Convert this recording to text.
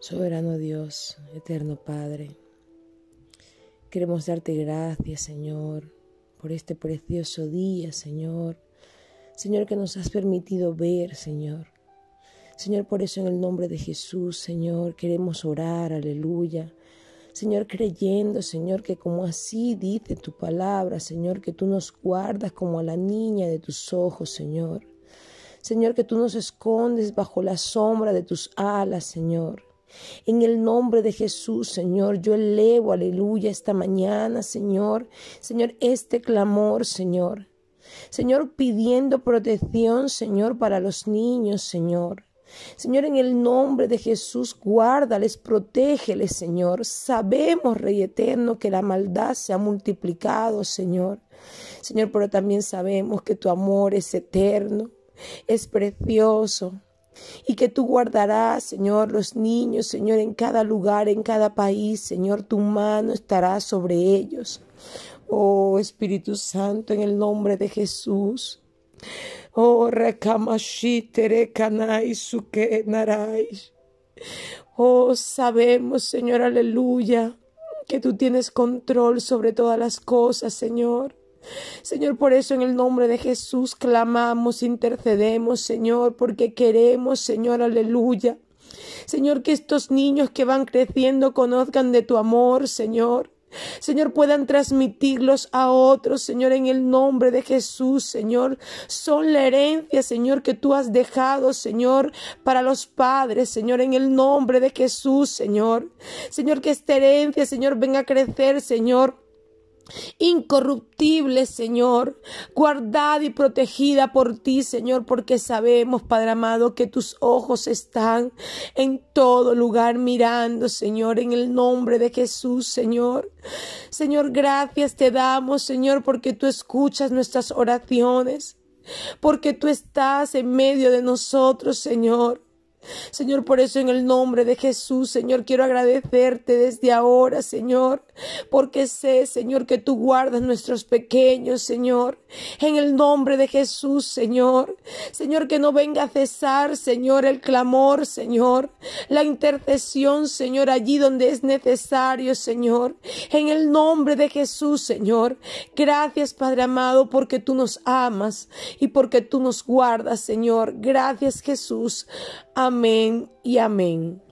Soberano Dios, eterno Padre, queremos darte gracias, Señor, por este precioso día, Señor. Señor, que nos has permitido ver, Señor. Señor, por eso en el nombre de Jesús, Señor, queremos orar, aleluya. Señor, creyendo, Señor, que como así dice tu palabra, Señor, que tú nos guardas como a la niña de tus ojos, Señor. Señor, que tú nos escondes bajo la sombra de tus alas, Señor. En el nombre de Jesús, Señor, yo elevo, aleluya, esta mañana, Señor, Señor, este clamor, Señor. Señor, pidiendo protección, Señor, para los niños, Señor. Señor, en el nombre de Jesús, guárdales, protégeles, Señor. Sabemos, Rey eterno, que la maldad se ha multiplicado, Señor. Señor, pero también sabemos que tu amor es eterno, es precioso y que tú guardarás, Señor, los niños, Señor, en cada lugar, en cada país, Señor, tu mano estará sobre ellos. Oh Espíritu Santo, en el nombre de Jesús. Oh Rekamashite Kanai Suke Narai. Oh, sabemos, Señor, aleluya, que tú tienes control sobre todas las cosas, Señor. Señor, por eso en el nombre de Jesús clamamos, intercedemos, Señor, porque queremos, Señor, aleluya. Señor, que estos niños que van creciendo conozcan de tu amor, Señor. Señor, puedan transmitirlos a otros, Señor, en el nombre de Jesús, Señor. Son la herencia, Señor, que tú has dejado, Señor, para los padres, Señor, en el nombre de Jesús, Señor. Señor, que esta herencia, Señor, venga a crecer, Señor incorruptible, Señor, guardada y protegida por ti, Señor, porque sabemos, Padre amado, que tus ojos están en todo lugar mirando, Señor, en el nombre de Jesús, Señor. Señor, gracias te damos, Señor, porque tú escuchas nuestras oraciones, porque tú estás en medio de nosotros, Señor. Señor, por eso en el nombre de Jesús, Señor, quiero agradecerte desde ahora, Señor, porque sé, Señor, que tú guardas nuestros pequeños, Señor. En el nombre de Jesús, Señor. Señor, que no venga a cesar, Señor, el clamor, Señor. La intercesión, Señor, allí donde es necesario, Señor. En el nombre de Jesús, Señor. Gracias, Padre amado, porque tú nos amas y porque tú nos guardas, Señor. Gracias, Jesús. Amén y amén.